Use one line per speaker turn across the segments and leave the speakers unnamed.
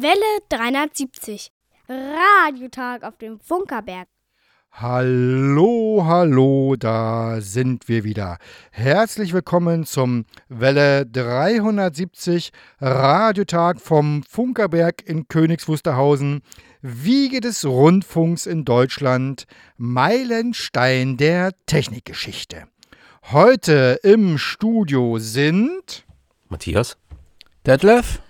Welle 370. Radiotag auf dem Funkerberg.
Hallo, hallo, da sind wir wieder. Herzlich willkommen zum Welle 370 Radiotag vom Funkerberg in Königs Wiege des Rundfunks in Deutschland, Meilenstein der Technikgeschichte. Heute im Studio sind
Matthias,
Detlef,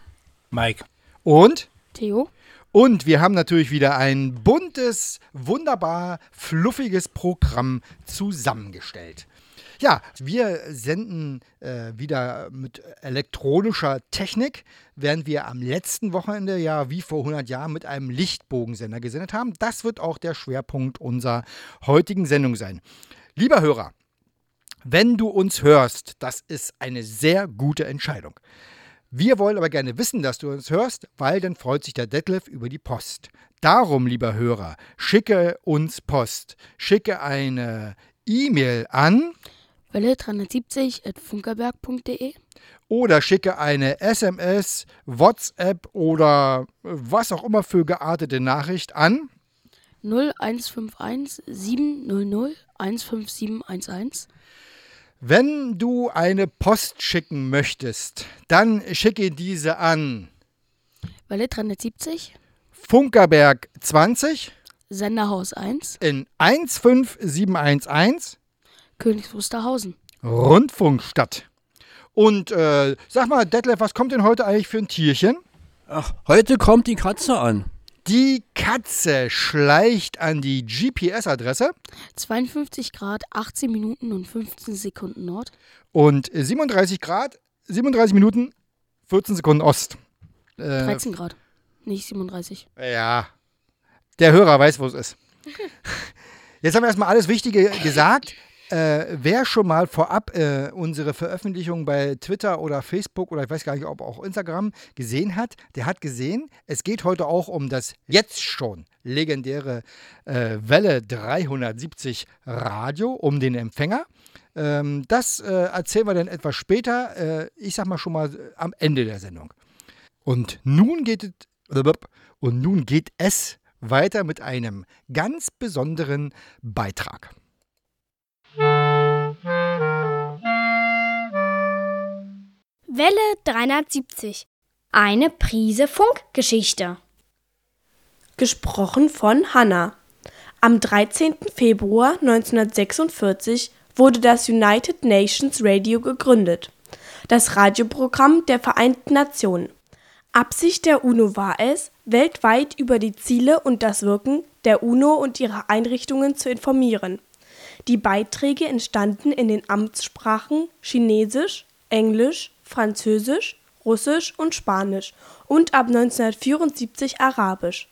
Mike
und
Theo.
Und wir haben natürlich wieder ein buntes, wunderbar fluffiges Programm zusammengestellt. Ja, wir senden äh, wieder mit elektronischer Technik, während wir am letzten Wochenende ja wie vor 100 Jahren mit einem Lichtbogensender gesendet haben. Das wird auch der Schwerpunkt unserer heutigen Sendung sein. Lieber Hörer, wenn du uns hörst, das ist eine sehr gute Entscheidung. Wir wollen aber gerne wissen, dass du uns hörst, weil dann freut sich der Detlef über die Post. Darum, lieber Hörer, schicke uns Post. Schicke eine E-Mail an
Welle 370 at funkerberg.de
oder schicke eine SMS, WhatsApp oder was auch immer für geartete Nachricht an
0151 700 15711.
Wenn du eine Post schicken möchtest, dann schicke diese an
Welle 370,
Funkerberg 20
Senderhaus 1,
in 15711
Königs Wusterhausen.
Rundfunkstadt. Und äh, sag mal, Detlef, was kommt denn heute eigentlich für ein Tierchen?
ach, heute kommt die Katze an.
Die Katze schleicht an die GPS-Adresse
52 Grad, 18 Minuten und 15 Sekunden Nord.
und 37 Grad, 37 Minuten, 14 Sekunden Ost. Äh,
13 Grad, nicht 37.
Ja, der Hörer weiß, wo es ist. Jetzt haben wir erstmal alles Wichtige gesagt. Äh, wer schon mal vorab äh, unsere Veröffentlichung bei Twitter oder Facebook oder ich weiß gar nicht, ob auch Instagram gesehen hat, der hat gesehen, es geht heute auch um das jetzt schon legendäre äh, Welle 370 Radio, um den Empfänger. Ähm, das äh, erzählen wir dann etwas später, äh, ich sag mal schon mal äh, am Ende der Sendung. Und nun geht es, und nun geht es weiter mit einem ganz besonderen Beitrag.
Welle 370. Eine Prise Funkgeschichte.
Gesprochen von Hannah. Am 13. Februar 1946 wurde das United Nations Radio gegründet, das Radioprogramm der Vereinten Nationen. Absicht der UNO war es, weltweit über die Ziele und das Wirken der UNO und ihrer Einrichtungen zu informieren. Die Beiträge entstanden in den Amtssprachen Chinesisch, Englisch, Französisch, Russisch und Spanisch und ab 1974 Arabisch.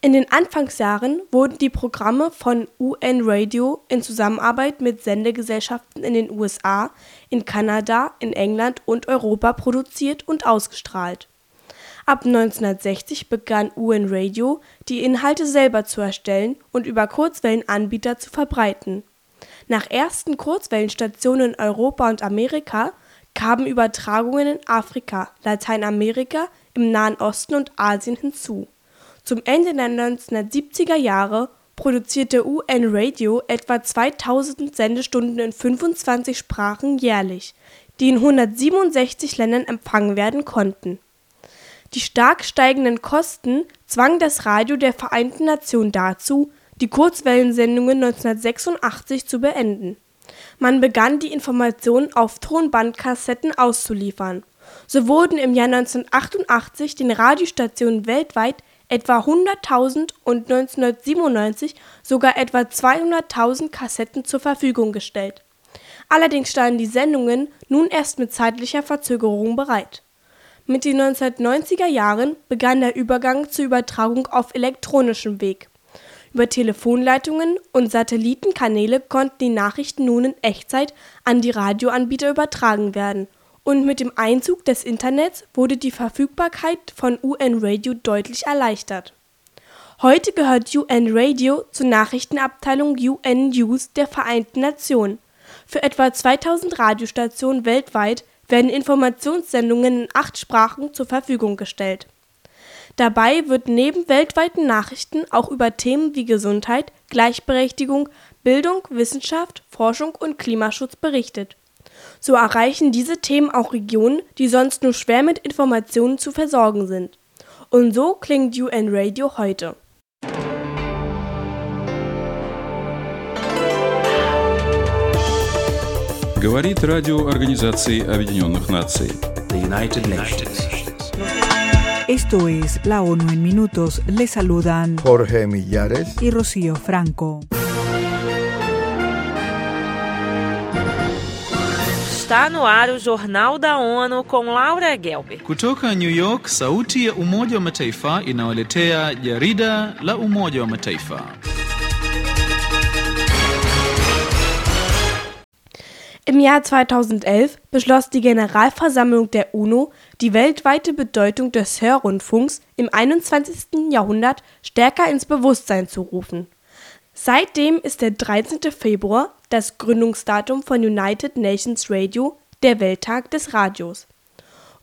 In den Anfangsjahren wurden die Programme von UN Radio in Zusammenarbeit mit Sendegesellschaften in den USA, in Kanada, in England und Europa produziert und ausgestrahlt. Ab 1960 begann UN Radio, die Inhalte selber zu erstellen und über Kurzwellenanbieter zu verbreiten. Nach ersten Kurzwellenstationen in Europa und Amerika kamen Übertragungen in Afrika, Lateinamerika, im Nahen Osten und Asien hinzu. Zum Ende der 1970er Jahre produzierte UN Radio etwa 2000 Sendestunden in 25 Sprachen jährlich, die in 167 Ländern empfangen werden konnten. Die stark steigenden Kosten zwangen das Radio der Vereinten Nationen dazu, die Kurzwellensendungen 1986 zu beenden. Man begann die Informationen auf Tonbandkassetten auszuliefern. So wurden im Jahr 1988 den Radiostationen weltweit etwa 100.000 und 1997 sogar etwa 200.000 Kassetten zur Verfügung gestellt. Allerdings standen die Sendungen nun erst mit zeitlicher Verzögerung bereit. Mit den 1990er Jahren begann der Übergang zur Übertragung auf elektronischem Weg. Über Telefonleitungen und Satellitenkanäle konnten die Nachrichten nun in Echtzeit an die Radioanbieter übertragen werden, und mit dem Einzug des Internets wurde die Verfügbarkeit von UN Radio deutlich erleichtert. Heute gehört UN Radio zur Nachrichtenabteilung UN News der Vereinten Nationen. Für etwa 2000 Radiostationen weltweit werden Informationssendungen in acht Sprachen zur Verfügung gestellt. Dabei wird neben weltweiten Nachrichten auch über Themen wie Gesundheit, Gleichberechtigung, Bildung, Wissenschaft, Forschung und Klimaschutz berichtet. So erreichen diese Themen auch Regionen, die sonst nur schwer mit Informationen zu versorgen sind. Und so klingt UN Radio heute.
Говорит радио Организации Объединенных Наций.
The United Nations.
Esto es la ONU en minutos. Les saludan
Jorge Millares
y Rocío Franco.
Está no ar o Jornal da ONU com Laura Gelber.
Kutoka New York, sauti ya Umoja wa Mataifa inawaletea jarida la Umoja wa Mataifa.
Im Jahr 2011 beschloss die Generalversammlung der UNO, die weltweite Bedeutung des Hörrundfunks im 21. Jahrhundert stärker ins Bewusstsein zu rufen. Seitdem ist der 13. Februar, das Gründungsdatum von United Nations Radio, der Welttag des Radios.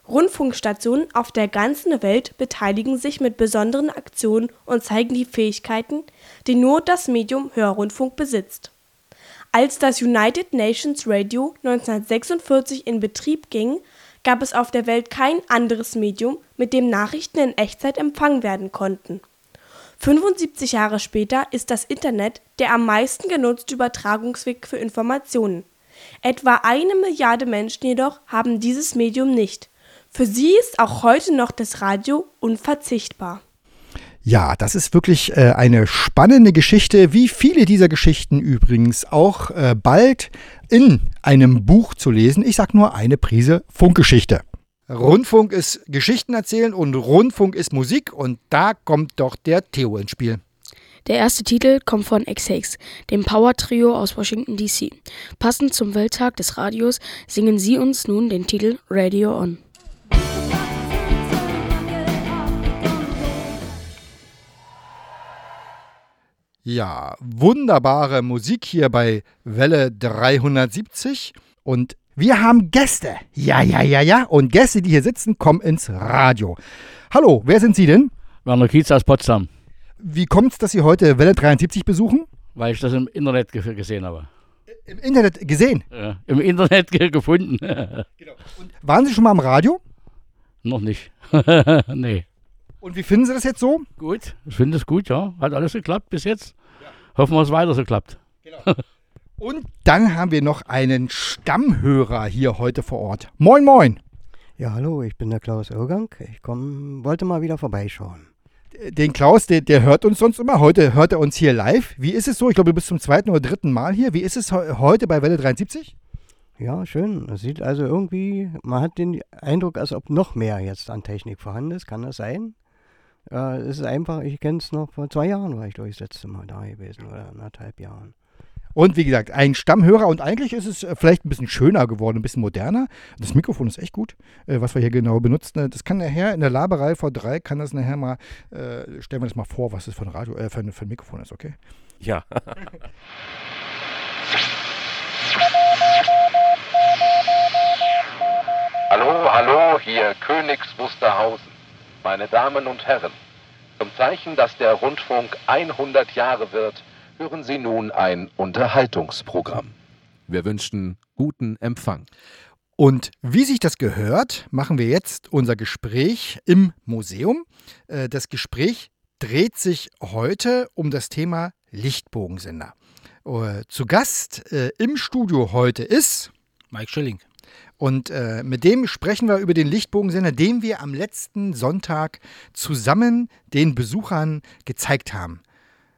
Rundfunkstationen auf der ganzen Welt beteiligen sich mit besonderen Aktionen und zeigen die Fähigkeiten, die nur das Medium Hörrundfunk besitzt. Als das United Nations Radio 1946 in Betrieb ging, gab es auf der Welt kein anderes Medium, mit dem Nachrichten in Echtzeit empfangen werden konnten. 75 Jahre später ist das Internet der am meisten genutzte Übertragungsweg für Informationen. Etwa eine Milliarde Menschen jedoch haben dieses Medium nicht. Für sie ist auch heute noch das Radio unverzichtbar.
Ja, das ist wirklich äh, eine spannende Geschichte, wie viele dieser Geschichten übrigens auch äh, bald in einem Buch zu lesen. Ich sag nur eine Prise Funkgeschichte. Rundfunk ist Geschichten erzählen und Rundfunk ist Musik und da kommt doch der Theo ins Spiel.
Der erste Titel kommt von X-Hakes, dem Power-Trio aus Washington, D.C. Passend zum Welttag des Radios singen sie uns nun den Titel Radio On.
Ja, wunderbare Musik hier bei Welle 370 und wir haben Gäste. Ja, ja, ja, ja. Und Gäste, die hier sitzen, kommen ins Radio. Hallo, wer sind Sie denn?
Werner Kiez aus Potsdam,
Wie kommt es, dass Sie heute Welle 73 besuchen?
weil ich das im Internet ge gesehen habe.
Im Internet gesehen.
Ja, Im Internet ge gefunden.
Waren Sie schon mal am Radio?
Noch nicht. nee.
Und wie finden Sie das jetzt so?
Gut, ich finde es gut, ja. Hat alles geklappt bis jetzt. Hoffen wir, es weiter so klappt.
Und dann haben wir noch einen Stammhörer hier heute vor Ort. Moin, moin.
Ja, hallo, ich bin der Klaus Irgang. Ich komm, wollte mal wieder vorbeischauen.
Den Klaus, der, der hört uns sonst immer. Heute hört er uns hier live. Wie ist es so? Ich glaube, du bist zum zweiten oder dritten Mal hier. Wie ist es he- heute bei Welle 73?
Ja, schön. Es sieht also irgendwie, man hat den Eindruck, als ob noch mehr jetzt an Technik vorhanden ist. Kann das sein? Äh, es ist einfach, ich kenne es noch, vor zwei Jahren war ich, glaube ich, das letzte Mal da gewesen oder anderthalb Jahren.
Und wie gesagt, ein Stammhörer. Und eigentlich ist es äh, vielleicht ein bisschen schöner geworden, ein bisschen moderner. Das Mikrofon ist echt gut, äh, was wir hier genau benutzen. Äh, Das kann nachher in der Laberei V3, kann das nachher mal, äh, stellen wir das mal vor, was das für ein, Radio, äh, für ein, für ein Mikrofon ist, okay?
Ja.
Hallo, hallo, hier Königs Wusterhausen. Meine Damen und Herren, zum Zeichen, dass der Rundfunk 100 Jahre wird, hören Sie nun ein Unterhaltungsprogramm. Wir wünschen guten Empfang.
Und wie sich das gehört, machen wir jetzt unser Gespräch im Museum. Äh, Das Gespräch dreht sich heute um das Thema Lichtbogensender. Äh, Zu Gast äh, im Studio heute ist
Mike Schilling.
Und äh, mit dem sprechen wir über den Lichtbogensender, den wir am letzten Sonntag zusammen den Besuchern gezeigt haben.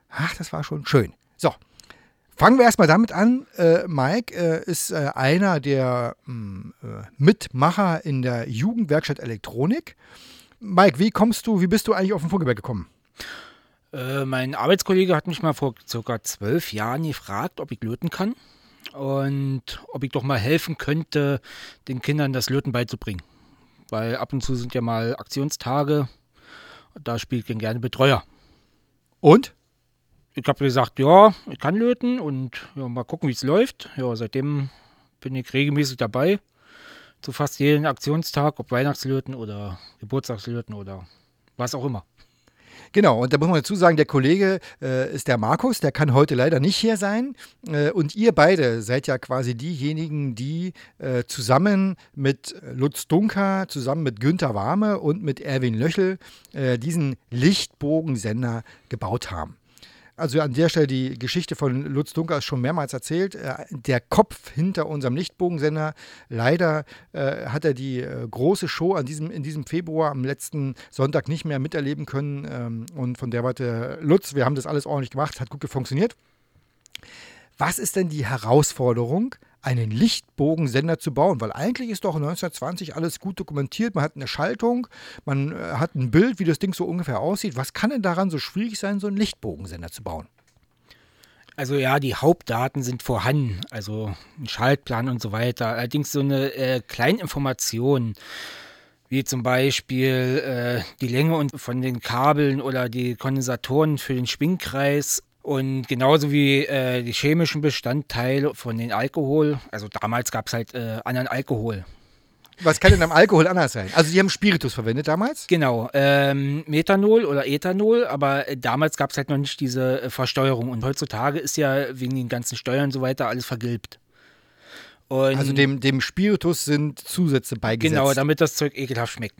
Ach, das war schon schön. So, fangen wir erstmal damit an. Äh, Mike äh, ist äh, einer der mh, äh, Mitmacher in der Jugendwerkstatt Elektronik. Mike, wie kommst du, wie bist du eigentlich auf den Vogelberg gekommen?
Äh, mein Arbeitskollege hat mich mal vor circa zwölf Jahren gefragt, ob ich löten kann und ob ich doch mal helfen könnte, den Kindern das Löten beizubringen. Weil ab und zu sind ja mal Aktionstage, da spielt ich gerne Betreuer.
Und?
Ich habe gesagt, ja, ich kann löten und ja, mal gucken, wie es läuft. Ja, seitdem bin ich regelmäßig dabei. Zu fast jedem Aktionstag, ob Weihnachtslöten oder Geburtstagslöten oder was auch immer.
Genau, und da muss man dazu sagen, der Kollege äh, ist der Markus, der kann heute leider nicht hier sein. Äh, und ihr beide seid ja quasi diejenigen, die äh, zusammen mit Lutz Dunker, zusammen mit Günther Warme und mit Erwin Löchel äh, diesen Lichtbogensender gebaut haben. Also an der Stelle die Geschichte von Lutz Dunker ist schon mehrmals erzählt. Äh, Der Kopf hinter unserem Lichtbogensender. Leider äh, hat er die äh, große Show an diesem, in diesem Februar am letzten Sonntag nicht mehr miterleben können. Ähm, und von der Warte, Lutz, wir haben das alles ordentlich gemacht, hat gut funktioniert. Was ist denn die Herausforderung, einen Lichtbogensender zu bauen? Weil eigentlich ist doch 1920 alles gut dokumentiert. Man hat eine Schaltung, man äh, hat ein Bild, wie das Ding so ungefähr aussieht. Was kann denn daran so schwierig sein, so einen Lichtbogensender zu bauen?
Also ja, die Hauptdaten sind vorhanden, also ein Schaltplan und so weiter. Allerdings so eine äh, Kleininformation, wie zum Beispiel äh, die Länge von den Kabeln oder die Kondensatoren für den Schwingkreis und genauso wie äh, die chemischen Bestandteile von den Alkohol. Also damals gab es halt äh, anderen Alkohol.
Was kann denn am Alkohol anders sein? Also die haben Spiritus verwendet damals?
Genau, ähm, Methanol oder Ethanol, aber äh, damals gab es halt noch nicht diese äh, Versteuerung. Und heutzutage ist ja wegen den ganzen Steuern und so weiter alles vergilbt. Und
also dem, dem Spiritus sind Zusätze beigesetzt.
Genau, damit das Zeug ekelhaft schmeckt.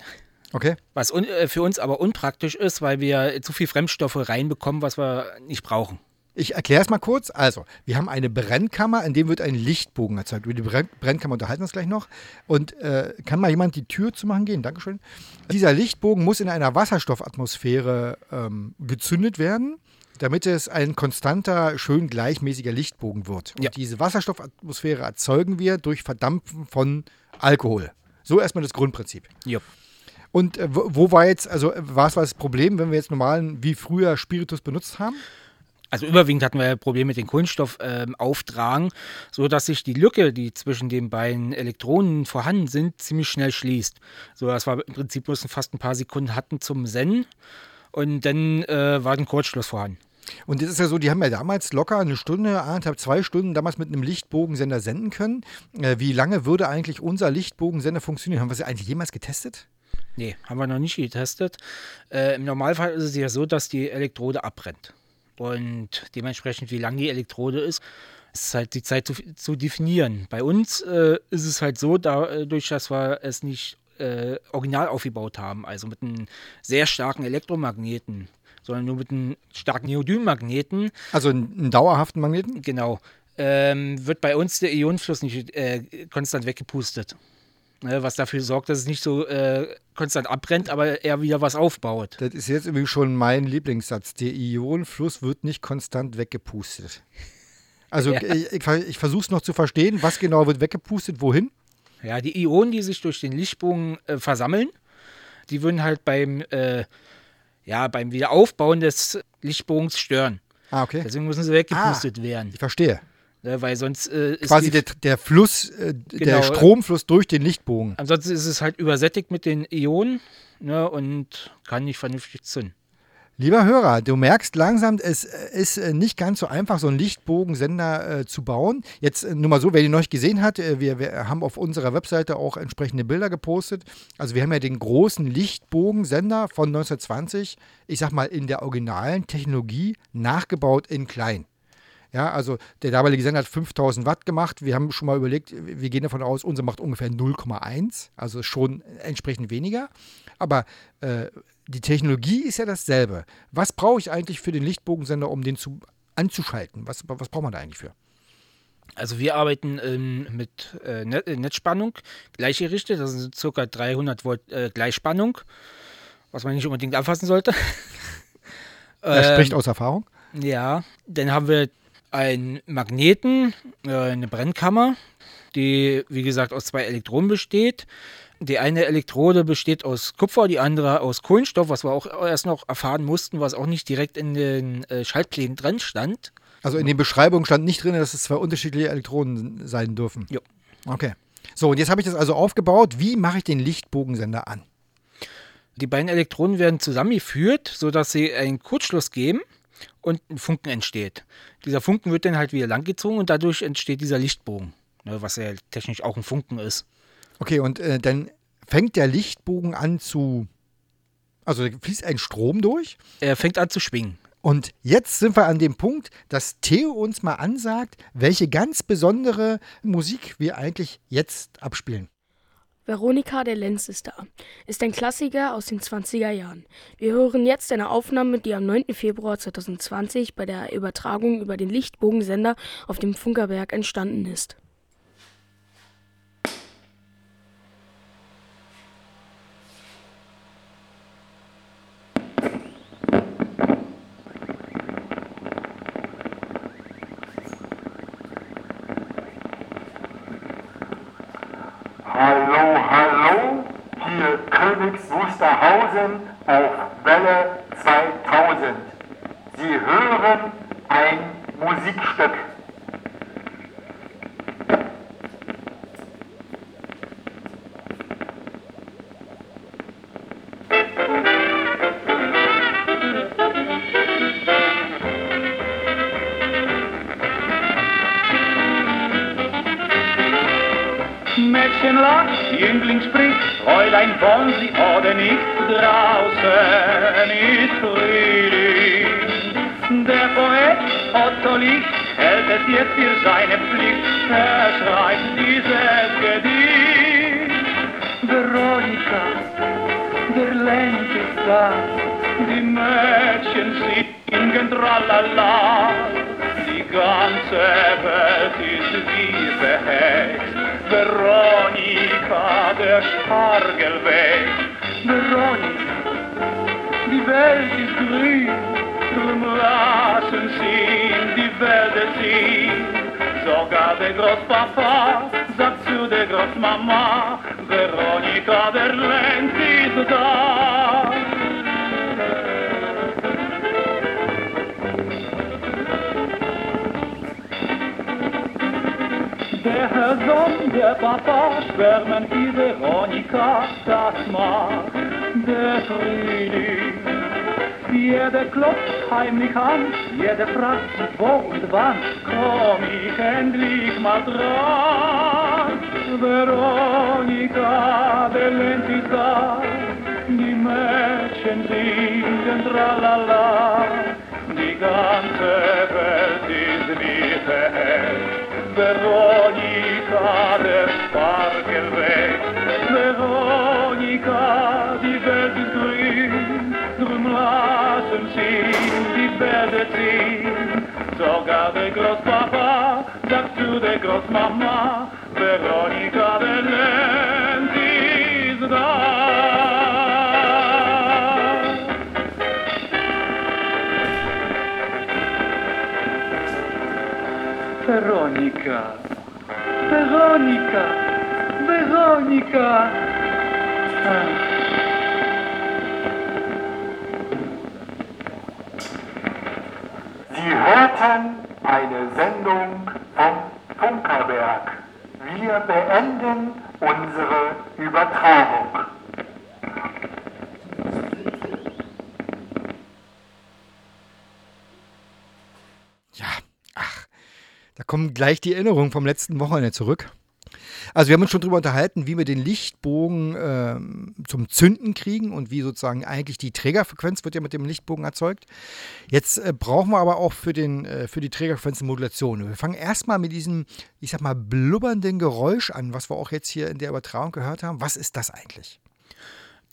Okay.
Was un, äh, für uns aber unpraktisch ist, weil wir zu viel Fremdstoffe reinbekommen, was wir nicht brauchen.
Ich erkläre es mal kurz. Also, wir haben eine Brennkammer, in dem wird ein Lichtbogen erzeugt. Über die Brenn Brennkammer unterhalten wir uns gleich noch. Und äh, kann mal jemand die Tür zumachen gehen? Dankeschön. Dieser Lichtbogen muss in einer Wasserstoffatmosphäre ähm, gezündet werden, damit es ein konstanter, schön gleichmäßiger Lichtbogen wird. Und
Ja.
diese Wasserstoffatmosphäre erzeugen wir durch Verdampfen von Alkohol. So erstmal das Grundprinzip.
Ja.
Und äh, wo, war jetzt, also was war das Problem, wenn wir jetzt normalen, wie früher Spiritus benutzt haben?
Also überwiegend hatten wir ja Probleme mit den Kohlenstoffauftragen, ähm, Auftragen, so dass sich die Lücke, die zwischen den beiden Elektronen vorhanden sind, ziemlich schnell schließt. So dass wir im Prinzip bloß fast ein paar Sekunden hatten zum Senden und dann äh, war ein Kurzschluss vorhanden.
Und das ist ja so, die haben ja damals locker eine Stunde, anderthalb, zwei Stunden damals mit einem Lichtbogensender senden können. Äh, wie lange würde eigentlich unser Lichtbogensender funktionieren? Haben wir sie eigentlich jemals getestet?
Nee, haben wir noch nicht getestet. Äh, Im Normalfall ist es ja so, dass die Elektrode abbrennt. Und dementsprechend, wie lang die Elektrode ist, ist halt die Zeit zu, zu definieren. Bei uns äh, ist es halt so, dadurch, dass wir es nicht äh, original aufgebaut haben, also mit einem sehr starken Elektromagneten, sondern nur mit einem starken Neodynmagneten.
Also einen, einen dauerhaften Magneten?
Genau. Ähm, wird bei uns der Ionenfluss nicht äh, konstant weggepustet. Ne, was dafür sorgt, dass es nicht so äh, konstant abbrennt, aber eher wieder was aufbaut.
Das ist jetzt übrigens schon mein Lieblingssatz. Der Ionenfluss wird nicht konstant weggepustet. Also
Ja.
ich, ich, ich versuche es noch zu verstehen. Was genau wird weggepustet? Wohin?
Ja, die Ionen, die sich durch den Lichtbogen äh, versammeln, die würden halt beim, äh, ja, beim Wiederaufbauen des Lichtbogens stören.
Ah, okay.
Deswegen müssen sie weggepustet werden.
Ich verstehe.
Ne, weil sonst äh, ist
Quasi der, der Fluss, äh, der
Genau.
Stromfluss durch den Lichtbogen.
Ansonsten ist es halt übersättigt mit den Ionen ne, und kann nicht vernünftig zünden.
Lieber Hörer, du merkst langsam, es ist äh, nicht ganz so einfach, so einen Lichtbogensender äh, zu bauen. Jetzt äh, nur mal so, wer den noch nicht gesehen hat, äh, wir, wir haben auf unserer Webseite auch entsprechende Bilder gepostet. Also wir haben ja den großen Lichtbogensender von 1920, ich sag mal in der originalen Technologie, nachgebaut in klein. Ja, also der damalige Sender hat 5000 Watt gemacht. Wir haben schon mal überlegt, wir gehen davon aus, unser macht ungefähr 0,1, also schon entsprechend weniger. Aber äh, die Technologie ist ja dasselbe. Was brauche ich eigentlich für den Lichtbogensender, um den zu, anzuschalten? Was, was braucht man da eigentlich für?
Also wir arbeiten ähm, mit äh, Net äh, Netzspannung gleichgerichtet, das sind ca. 300 Volt äh, Gleichspannung, was man nicht unbedingt anfassen sollte.
Spricht
Ähm,
aus Erfahrung.
Ja, dann haben wir einen Magneten, äh, eine Brennkammer, die wie gesagt aus zwei Elektroden besteht. Die eine Elektrode besteht aus Kupfer, die andere aus Kohlenstoff, was wir auch erst noch erfahren mussten, was auch nicht direkt in den äh, Schaltplänen drin stand.
Also in den Beschreibungen stand nicht drin, dass es zwei unterschiedliche Elektroden sein dürfen.
Ja.
Okay. So, und jetzt habe ich das also aufgebaut. Wie mache ich den Lichtbogensender an?
Die beiden Elektronen werden zusammengeführt, sodass sie einen Kurzschluss geben und ein Funken entsteht. Dieser Funken wird dann halt wieder langgezogen und dadurch entsteht dieser Lichtbogen, ne, was ja technisch auch ein Funken ist.
Okay, und äh, dann fängt der Lichtbogen an zu Also fließt ein Strom durch.
Er fängt an zu schwingen.
Und jetzt sind wir an dem Punkt, dass Theo uns mal ansagt, welche ganz besondere Musik wir eigentlich jetzt abspielen.
Veronika der Lenz ist da. Ist ein Klassiker aus den 20er Jahren. Wir hören jetzt eine Aufnahme, die am 9. Februar 2020 bei der Übertragung über den Lichtbogensender auf dem Funkerberg entstanden ist.
Hallo, hallo, hier Königs Wusterhausen auf Welle 2000. Sie hören ein Musikstück.
Für seine Pflicht, er schreibt dieses Gedicht. Veronika, der Lenz ist da, die Mädchen singen tralala, die ganze Welt ist wie verhext. Veronika, der Spargel wächst. Veronika, die Welt ist grün, drum lassen Sie Großpapa sagt zu der Großmama, Veronika, der Lenz ist da. Der Herr Sohn, der Papa schwärmen wie Veronika, das macht der Frühling. Jeder klopft heimlich an, jeder fragt wo und wann, komm ich endlich mal dran. Veronika, der da, die Mädchen singen tralala, die ganze Welt ist wie. Veronika, der Spargel weg. Veronika, die Welt ist grün, drum lassen Sie die Wälder ziehen. Sogar der Großpapa sagt zu der Großmama, Veronika, der Lenz ist da. Veronika, Veronika, Veronika. Ah.
Hörten eine Sendung vom Funkerberg. Wir beenden unsere Übertragung.
Da kommen gleich die Erinnerungen vom letzten Wochenende zurück. Also wir haben uns schon darüber unterhalten, wie wir den Lichtbogen ähm, zum Zünden kriegen und wie sozusagen eigentlich die Trägerfrequenz wird ja mit dem Lichtbogen erzeugt. Jetzt äh, brauchen wir aber auch für, den, äh, für die Trägerfrequenz eine Modulation. Wir fangen erstmal mit diesem, ich sag mal, blubbernden Geräusch an, was wir auch jetzt hier in der Übertragung gehört haben. Was ist das eigentlich?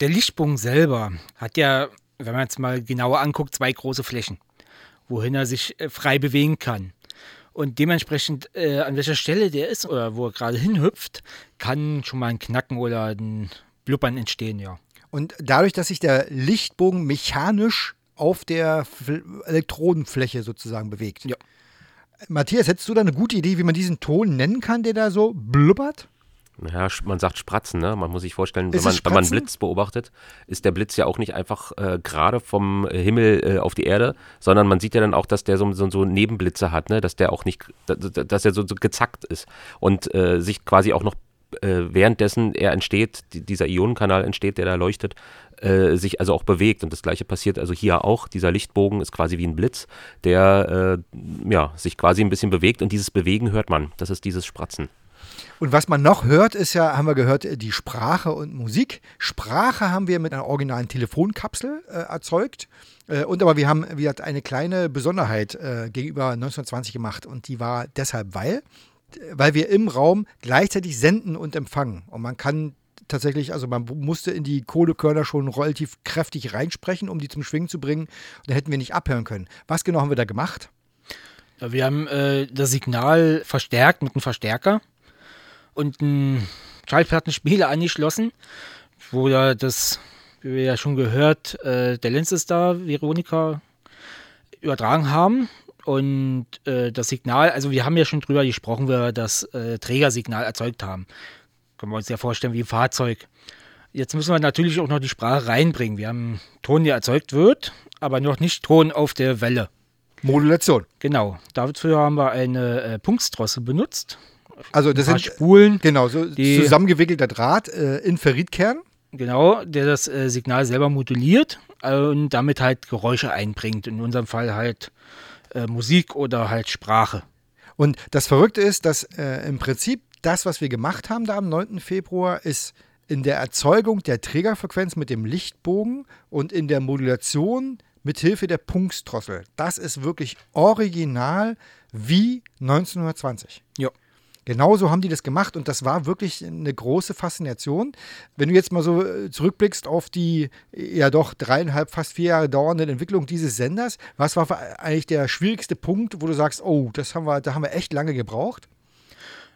Der Lichtbogen selber hat ja, wenn man jetzt mal genauer anguckt, zwei große Flächen, wohin er sich äh, frei bewegen kann. Und dementsprechend, äh, an welcher Stelle der ist oder wo er gerade hinhüpft, kann schon mal ein Knacken oder ein Blubbern entstehen, ja.
Und dadurch, dass sich der Lichtbogen mechanisch auf der Elektrodenfläche sozusagen bewegt.
Ja.
Matthias, hättest du da eine gute Idee, wie man diesen Ton nennen kann, der da so blubbert?
Naja, man sagt Spratzen, ne? Man muss sich vorstellen, wenn man, wenn man einen? Blitz beobachtet, ist der Blitz ja auch nicht einfach äh, gerade vom Himmel äh, auf die Erde, sondern man sieht ja dann auch, dass der so, so, so Nebenblitze hat, ne? Dass der auch nicht, dass, er so, so gezackt ist und äh, sich quasi auch noch äh, währenddessen er entsteht, die, dieser Ionenkanal entsteht, der da leuchtet, äh, sich also auch bewegt. Und das gleiche passiert also hier auch. Dieser Lichtbogen ist quasi wie ein Blitz, der äh, ja, sich quasi ein bisschen bewegt und dieses Bewegen hört man. Das ist dieses Spratzen.
Und was man noch hört, ist ja, haben wir gehört, die Sprache und Musik. Sprache haben wir mit einer originalen Telefonkapsel äh, erzeugt. Äh, und aber wir haben wie gesagt, eine kleine Besonderheit äh, gegenüber 1920 gemacht. Und die war deshalb, weil, weil wir im Raum gleichzeitig senden und empfangen. Und man kann tatsächlich, also man musste in die Kohlekörner schon relativ kräftig reinsprechen, um die zum Schwingen zu bringen. Und dann hätten wir nicht abhören können. Was genau haben wir da gemacht?
Wir haben äh, das Signal verstärkt mit einem Verstärker und einen Schallplattenspieler angeschlossen, wo ja das, wie wir ja schon gehört, äh, der Lenzestar Veronika übertragen haben. Und äh, das Signal, also wir haben ja schon drüber gesprochen, wir das äh, Trägersignal erzeugt haben. Können wir uns ja vorstellen wie ein Fahrzeug. Jetzt müssen wir natürlich auch noch die Sprache reinbringen. Wir haben Ton, der erzeugt wird, aber noch nicht Ton auf der Welle.
Modulation.
Genau. Dafür haben wir eine äh, Punktdrossel benutzt.
Also das sind
Spulen.
Genau, so zusammengewickelter Draht äh, in Ferritkern.
Genau, der das äh, Signal selber moduliert äh, und damit halt Geräusche einbringt. In unserem Fall halt äh, Musik oder halt Sprache.
Und das Verrückte ist, dass äh, im Prinzip das, was wir gemacht haben da am 9. Februar, ist in der Erzeugung der Trägerfrequenz mit dem Lichtbogen und in der Modulation mit Hilfe der Punktsdrossel. Das ist wirklich original wie 1920.
Ja.
Genauso haben die das gemacht und das war wirklich eine große Faszination. Wenn du jetzt mal so äh, zurückblickst auf die ja doch dreieinhalb, fast vier Jahre dauernde Entwicklung dieses Senders, was war eigentlich der schwierigste Punkt, wo du sagst, oh, das haben wir, da haben wir echt lange gebraucht?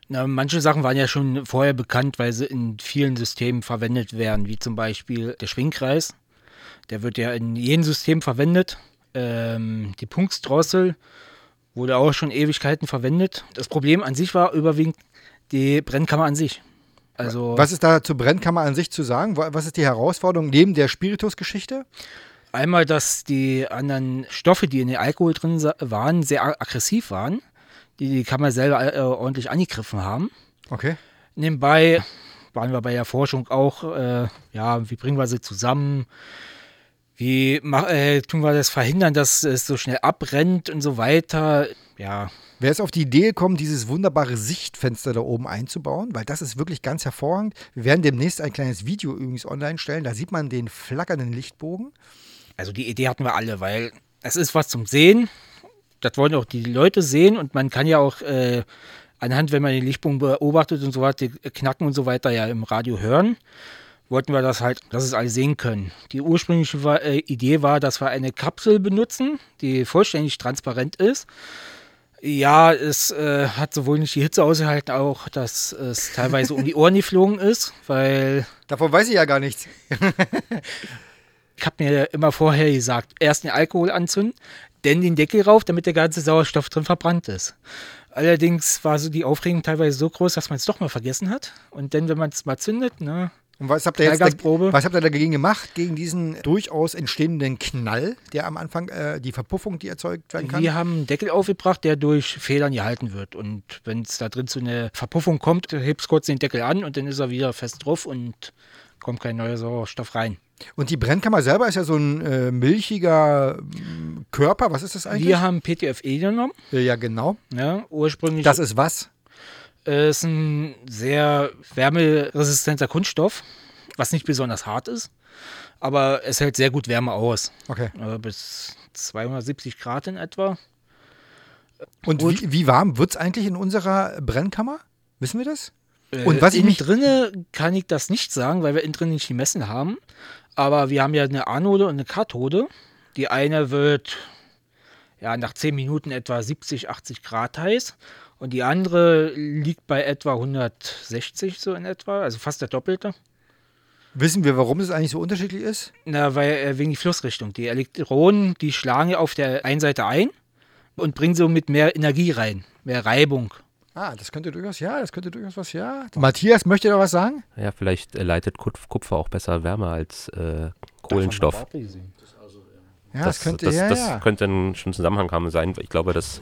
Na, manche Sachen waren ja schon vorher bekannt, weil sie in vielen Systemen verwendet werden, wie zum Beispiel der Schwingkreis. Der wird ja in jedem System verwendet. Ähm, die Punktdrossel wurde auch schon Ewigkeiten verwendet. Das Problem an sich war überwiegend die Brennkammer an sich. Also
Was ist da zur Brennkammer an sich zu sagen? Wa- Was ist die Herausforderung neben der Spiritusgeschichte?
Einmal, dass die anderen Stoffe, die in dem Alkohol drin waren, sehr aggressiv waren, die die Kammer selber äh, ordentlich angegriffen haben.
Okay.
Nebenbei waren wir bei der Forschung auch, äh, ja, wie bringen wir sie zusammen? Wie äh, tun wir das verhindern, dass es so schnell abbrennt und so weiter? Ja,
Wer ist auf die Idee gekommen, dieses wunderbare Sichtfenster da oben einzubauen? Weil das ist wirklich ganz hervorragend. Wir werden demnächst ein kleines Video übrigens online stellen. Da sieht man den flackernden Lichtbogen.
also die Idee hatten wir alle, weil es ist was zum Sehen. Das wollen auch die Leute sehen und man kann ja auch äh, anhand, wenn man den Lichtbogen beobachtet und so weiter, die Knacken und so weiter ja im Radio hören. Wollten wir das halt, dass es alle sehen können. Die ursprüngliche äh, Idee war, dass wir eine Kapsel benutzen, die vollständig transparent ist. Ja, es äh, hat sowohl nicht die Hitze ausgehalten, auch dass es teilweise um die Ohren geflogen ist, weil
Davon weiß ich ja gar nichts.
ich habe mir immer vorher gesagt, erst den Alkohol anzünden, dann den Deckel rauf, damit der ganze Sauerstoff drin verbrannt ist. Allerdings war so die Aufregung teilweise so groß, dass man es doch mal vergessen hat. Und dann, wenn man es mal zündet, ne?
Und was habt ihr jetzt
Knallgasprobe.
was habt ihr dagegen gemacht, gegen diesen durchaus entstehenden Knall, der am Anfang, äh, die Verpuffung, die erzeugt werden kann?
Wir haben einen Deckel aufgebracht, der durch Federn gehalten wird. Und wenn es da drin zu einer Verpuffung kommt, hebst kurz den Deckel an und dann ist er wieder fest drauf und kommt kein neuer Sauerstoff rein.
Und die Brennkammer selber ist ja so ein äh, milchiger mm, Körper. Was ist das eigentlich?
Wir haben PTFE genommen.
Ja, genau.
Ja, ursprünglich.
Das ist was?
Äh, ist ein sehr wärmeresistenter Kunststoff, was nicht besonders hart ist, aber es hält sehr gut Wärme aus.
Okay.
Äh, bis 270 Grad in etwa.
Und wie, wie warm wird es eigentlich in unserer Brennkammer? Wissen wir das?
Äh,
Und was ich
innen
mich
drinne kann ich das nicht sagen, weil wir innen drin nicht gemessen haben. Aber wir haben ja eine Anode und eine Kathode. Die eine wird ja nach 10 Minuten etwa 70, 80 Grad heiß. Und die andere liegt bei etwa 160 so in etwa, also fast der Doppelte.
wissen wir, warum es eigentlich so unterschiedlich ist?
Na, weil äh, wegen die Flussrichtung. Die Elektronen, die schlagen ja auf der einen Seite ein und bringen somit mehr Energie rein, mehr Reibung.
Ah, das könnte durchaus, ja, das könnte durchaus was, ja. Matthias, möchte da was sagen?
Ja, vielleicht äh, leitet Kupf- Kupfer auch besser Wärme als äh, Kohlenstoff.
Ja, das, könnte,
das,
ja,
das
ja.
könnte ein, schon Zusammenhang haben sein. Ich glaube, dass,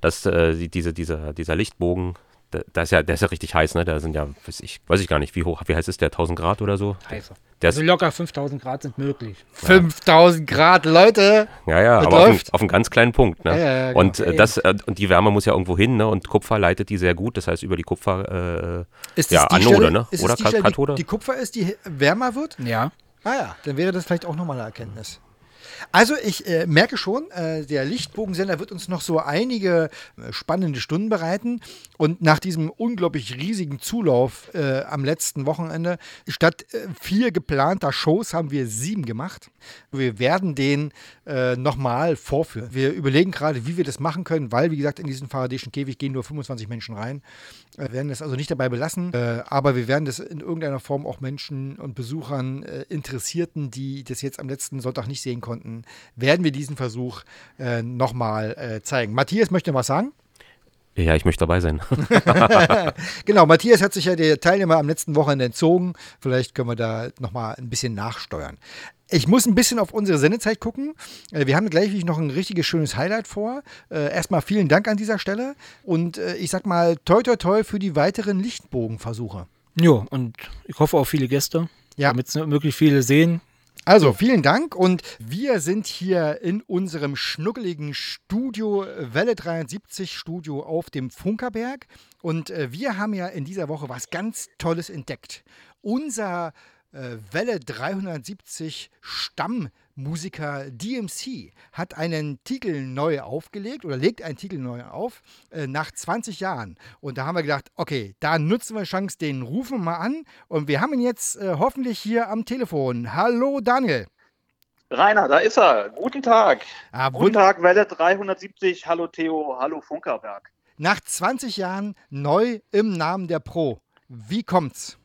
dass äh, die- diese, dieser, dieser Lichtbogen, Da, da ist ja, der ist ja richtig heiß, ne? Da sind ja, weiß ich, weiß ich gar nicht, wie hoch, wie heiß ist der? 1000 Grad oder so?
Heißer.
Der
Also locker 5000 Grad sind möglich.
5000 Grad, Leute.
ja, ja, aber auf, auf einen ganz kleinen Punkt, ne?
Ja, ja, ja, genau.
und, äh,
Ja,
das, äh, und die Wärme muss ja irgendwo hin, ne? Und Kupfer leitet die sehr gut, das heißt über die Kupfer, äh,
Ist
ja, Anode,
Stelle,
ne?
Ist
Oder Kathode?
die, die Kupfer ist, die wärmer wird?
Ja.
Ah ja, dann wäre das vielleicht auch nochmal eine Erkenntnis. Also ich äh, merke schon, äh, der Lichtbogensender wird uns noch so einige äh, spannende Stunden bereiten. Und nach diesem unglaublich riesigen Zulauf äh, am letzten Wochenende, statt äh, vier geplanter Shows haben wir sieben gemacht. Wir werden den nochmal vorführen. Wir überlegen gerade, wie wir das machen können, weil, wie gesagt, in diesen Faradayschen Käfig gehen nur 25 Menschen rein. Wir werden das also nicht dabei belassen, aber wir werden das in irgendeiner Form auch Menschen und Besuchern, Interessierten, die das jetzt am letzten Sonntag nicht sehen konnten, werden wir diesen Versuch äh, nochmal äh, zeigen. Matthias möchte was sagen?
ja, ich möchte dabei sein.
genau, Matthias hat sich ja der Teilnehmer am letzten Wochenende entzogen. Vielleicht können wir da nochmal ein bisschen nachsteuern. Ich muss ein bisschen auf unsere Sendezeit gucken. Äh, Wir haben gleich noch ein richtiges schönes Highlight vor. Äh, Erstmal vielen Dank an dieser Stelle und äh, ich sag mal toi toi toi für die weiteren Lichtbogenversuche.
Ja, und ich hoffe auch viele Gäste,
Ja.
damit es möglichst viele sehen.
Also, vielen Dank und wir sind hier in unserem schnuckeligen Studio, äh, Welle 73 Studio auf dem Funkerberg und äh, wir haben ja in dieser Woche was ganz Tolles entdeckt. Unser äh, Welle 370 Stammmusiker DMC hat einen Titel neu aufgelegt oder legt einen Titel neu auf äh, nach 20 Jahren. Und da haben wir gedacht, okay, da nutzen wir die Chance, den rufen wir mal an. Und wir haben ihn jetzt äh, hoffentlich hier am Telefon. Hallo Daniel.
Rainer, da ist er. Guten Tag.
Ah,
Guten Tag, Welle 370. Hallo Theo, hallo Funkerberg.
Nach 20 Jahren neu im Namen der Pro. Wie kommt's?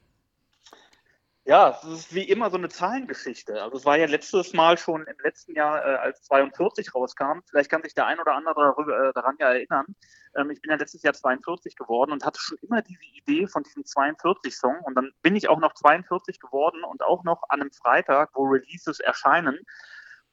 Ja, es ist wie immer so eine Zahlengeschichte. Also es war ja letztes Mal schon im letzten Jahr, äh, als 42 rauskam. Vielleicht kann sich der ein oder andere darüber, äh, daran ja erinnern. Ähm, ich bin ja letztes Jahr 42 geworden und hatte schon immer diese Idee von diesem 42-Song. Und dann bin ich auch noch 42 geworden und auch noch an einem Freitag, wo Releases erscheinen.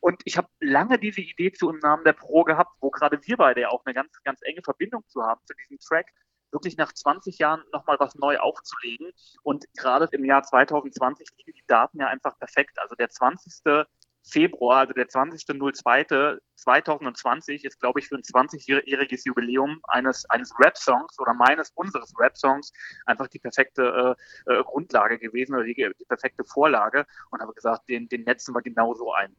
Und ich habe lange diese Idee zu im Namen der Pro gehabt, wo gerade wir beide ja auch eine ganz, ganz enge Verbindung zu haben, zu diesem Track, wirklich nach 20 Jahren nochmal was neu aufzulegen. Und gerade im Jahr 2020 liegen die Daten ja einfach perfekt. Also der 20. Februar, also der 20.02.2020 ist, glaube ich, für ein 20-jähriges Jubiläum eines, eines Rap-Songs oder meines, unseres Rap-Songs einfach die perfekte äh, äh, Grundlage gewesen oder die, die perfekte Vorlage und habe gesagt, den, den netzen wir genauso ein.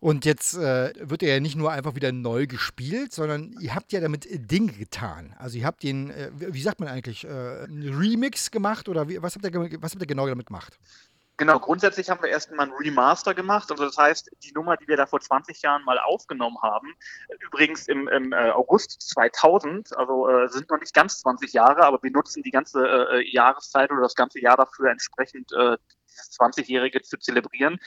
Und jetzt äh, wird er ja nicht nur einfach wieder neu gespielt, sondern ihr habt ja damit Dinge getan. Also ihr habt den, äh, wie sagt man eigentlich, äh, einen Remix gemacht oder wie, was, habt ihr, was habt ihr genau damit gemacht?
Genau, grundsätzlich haben wir erst mal ein Remaster gemacht. Also das heißt, die Nummer, die wir da vor 20 Jahren mal aufgenommen haben, übrigens im, im äh, August 2000, also äh, sind noch nicht ganz 20 Jahre, aber wir nutzen die ganze äh, Jahreszeit oder das ganze Jahr dafür entsprechend äh, dieses 20-Jährige zu zelebrieren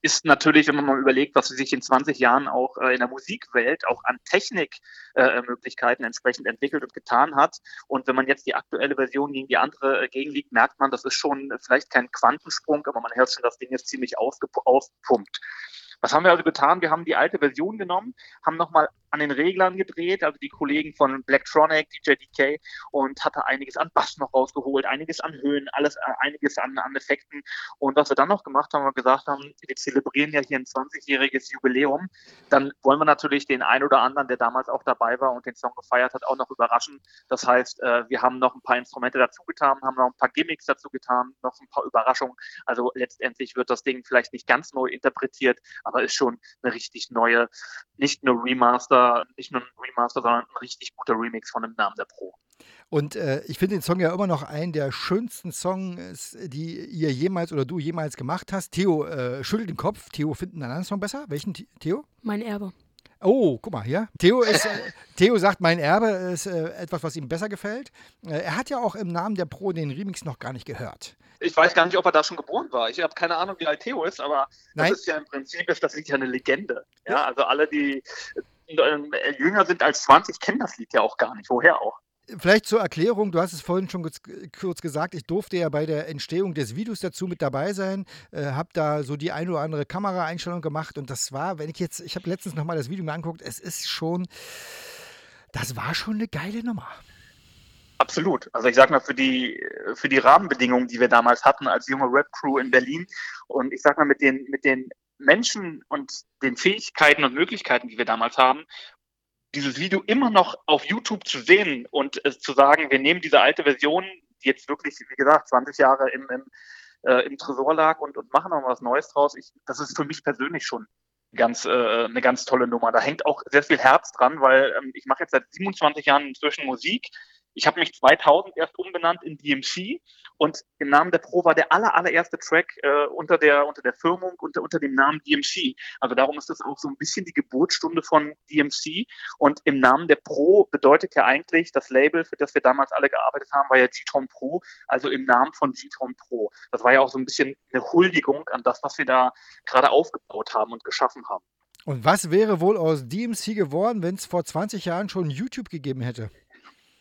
ist natürlich, wenn man mal überlegt, was sich in 20 Jahren auch äh, in der Musikwelt auch an Technikmöglichkeiten äh, entsprechend entwickelt und getan hat. Und wenn man jetzt die aktuelle Version gegen die andere äh, gegenliegt, merkt man, das ist schon vielleicht kein Quantensprung, aber man hört schon, das Ding ist ziemlich aufgepumpt. Was haben wir also getan? Wir haben die alte Version genommen, haben nochmal an den Reglern gedreht, also die Kollegen von Blacktronic, DJ DK und hatte einiges an Bass noch rausgeholt, einiges an Höhen, alles, äh, einiges an, an Effekten. Und was wir dann noch gemacht haben, wir gesagt haben, wir zelebrieren ja hier ein 20-jähriges Jubiläum, dann wollen wir natürlich den einen oder anderen, der damals auch dabei war und den Song gefeiert hat, auch noch überraschen. Das heißt, äh, wir haben noch ein paar Instrumente dazu getan, haben noch ein paar Gimmicks dazu getan, noch ein paar Überraschungen. Also letztendlich wird das Ding vielleicht nicht ganz neu interpretiert, aber ist schon eine richtig neue, nicht nur Remaster, nicht nur ein Remaster, sondern ein richtig guter Remix von dem Namen der Pro.
Und äh, ich finde den Song ja immer noch einen der schönsten Songs, die ihr jemals oder du jemals gemacht hast. Theo äh, schüttelt den Kopf. Theo findet einen anderen Song besser. Welchen, Theo?
Mein Erbe.
Oh, guck mal hier. Theo, ist, äh, Theo sagt, mein Erbe ist äh, etwas, was ihm besser gefällt. Äh, er hat ja auch im Namen der Pro den Remix noch gar nicht gehört.
Ich weiß gar nicht, ob er da schon geboren war. Ich habe keine Ahnung, wie alt Theo ist, aber
Nein.
das ist ja im Prinzip, ist das Lied ja eine Legende. Ja, also alle, die äh, jünger sind als 20, kennen das Lied ja auch gar nicht. Woher auch?
Vielleicht zur Erklärung, du hast es vorhin schon kurz, gesagt, ich durfte ja bei der Entstehung des Videos dazu mit dabei sein, äh, habe da so die ein oder andere Kameraeinstellung gemacht und das war, wenn ich jetzt, ich habe letztens nochmal das Video mir angeguckt, es ist schon, das war schon eine geile Nummer.
Absolut. Also ich sag mal, für die, für die Rahmenbedingungen, die wir damals hatten als junge Rap-Crew in Berlin und ich sag mal, mit den, mit den Menschen und den Fähigkeiten und Möglichkeiten, die wir damals haben, dieses Video immer noch auf YouTube zu sehen und äh, zu sagen, wir nehmen diese alte Version, die jetzt wirklich, wie gesagt, 20 Jahre im, im, äh, im Tresor lag und, und machen noch was Neues draus, ich, das ist für mich persönlich schon ganz äh, eine ganz tolle Nummer. Da hängt auch sehr viel Herz dran, weil ähm, ich mache jetzt seit 27 Jahren inzwischen Musik. Ich habe mich 2000 erst umbenannt in DMC und im Namen der Pro war der aller, allererste Track äh, unter der unter der Firmung unter unter dem Namen DMC. Also darum ist das auch so ein bisschen die Geburtsstunde von DMC und im Namen der Pro bedeutet ja eigentlich das Label, für das wir damals alle gearbeitet haben, war ja G-Tron Pro, also im Namen von G-Tron Pro. Das war ja auch so ein bisschen eine Huldigung an das, was wir da gerade aufgebaut haben und geschaffen haben.
Und was wäre wohl aus DMC geworden, wenn es vor 20 Jahren schon YouTube gegeben hätte?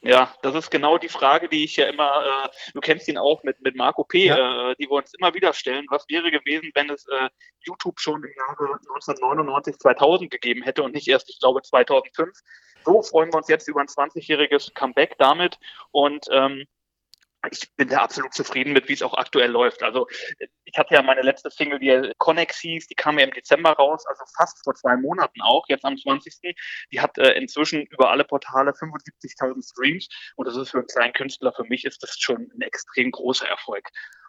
Ja, das ist genau die Frage, die ich ja immer, äh, du kennst ihn auch mit, mit Marco P., ja. äh, die wir uns immer wieder stellen. Was wäre gewesen, wenn es äh, YouTube schon im Jahre 1999, 2000 gegeben hätte und nicht erst, ich glaube, 2005? So freuen wir uns jetzt über ein 20-jähriges Comeback damit und ähm, ich bin da absolut zufrieden mit, wie es auch aktuell läuft. Also ich hatte ja meine letzte Single, die Connex hieß, die kam ja im Dezember raus, also fast vor zwei Monaten auch, jetzt am 20. Die hat äh, inzwischen über alle Portale 75.000 Streams und das ist für einen kleinen Künstler, für mich ist das schon ein extrem großer Erfolg.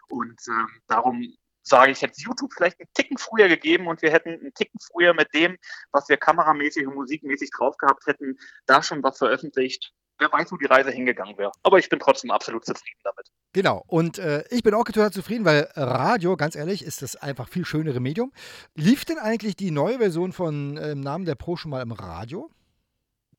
Und ähm, darum sage ich, hätte YouTube vielleicht einen Ticken früher gegeben und wir hätten einen Ticken früher mit dem, was wir kameramäßig und musikmäßig drauf gehabt hätten, da schon was veröffentlicht, wer weiß, wo die Reise hingegangen wäre. Aber ich bin trotzdem absolut zufrieden damit.
Genau, und äh, ich bin auch total zufrieden, weil Radio, ganz ehrlich, ist das einfach viel schönere Medium. Lief denn eigentlich die neue Version von äh, im Namen der Pro schon mal im Radio?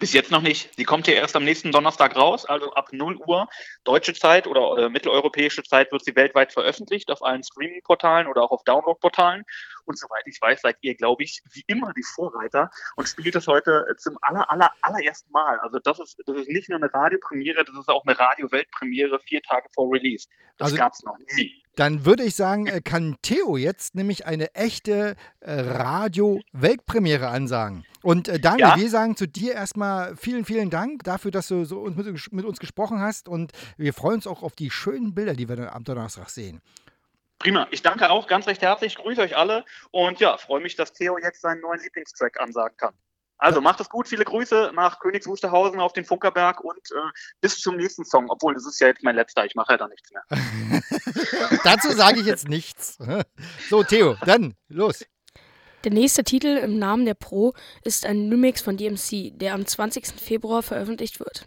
Bis jetzt noch nicht. Sie kommt ja erst am nächsten Donnerstag raus, also ab 0 Uhr deutsche Zeit oder äh, mitteleuropäische Zeit wird sie weltweit veröffentlicht auf allen Streaming-Portalen oder auch auf Download-Portalen. Und soweit ich weiß, seid ihr, glaube ich, wie immer die Vorreiter und spielt es heute äh, zum aller, aller, allerersten Mal. Also das ist, das ist nicht nur eine Radiopremiere, das ist auch eine Radio-Weltpremiere vier Tage vor Release. Das
Also-
gab es noch nie.
Dann würde ich sagen, äh, kann Theo jetzt nämlich eine echte äh, Radio-Weltpremiere ansagen. Und Daniel,
Ja.
wir sagen zu dir erstmal vielen, vielen Dank dafür, dass du so mit uns gesprochen hast. Und wir freuen uns auch auf die schönen Bilder, die wir dann am Donnerstag sehen.
Prima. Ich danke auch ganz recht herzlich, grüße euch alle und ja, freue mich, dass Theo jetzt seinen neuen Lieblingstrack ansagen kann. Also macht es gut, viele Grüße nach Königs Wusterhausen auf den Funkerberg und äh, bis zum nächsten Song. Obwohl, das ist ja jetzt mein letzter, ich mache ja da nichts mehr.
Dazu sage ich jetzt nichts. So, Theo, dann los.
Der nächste Titel im Namen der Pro ist ein Remix von DMC, der am 20. Februar veröffentlicht wird.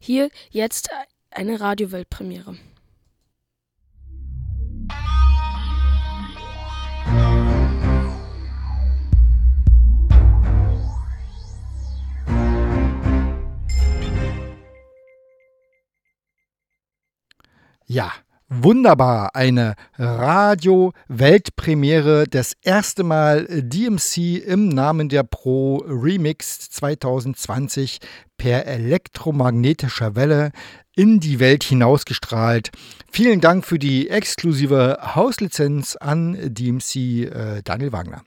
Hier jetzt eine Radioweltpremiere.
Ja, wunderbar. Eine Radio-Weltpremiere. Das erste Mal DMC im Namen der Pro Remix 2020 per elektromagnetischer Welle in die Welt hinausgestrahlt. Vielen Dank für die exklusive Hauslizenz an DMC äh, Daniel Wagner.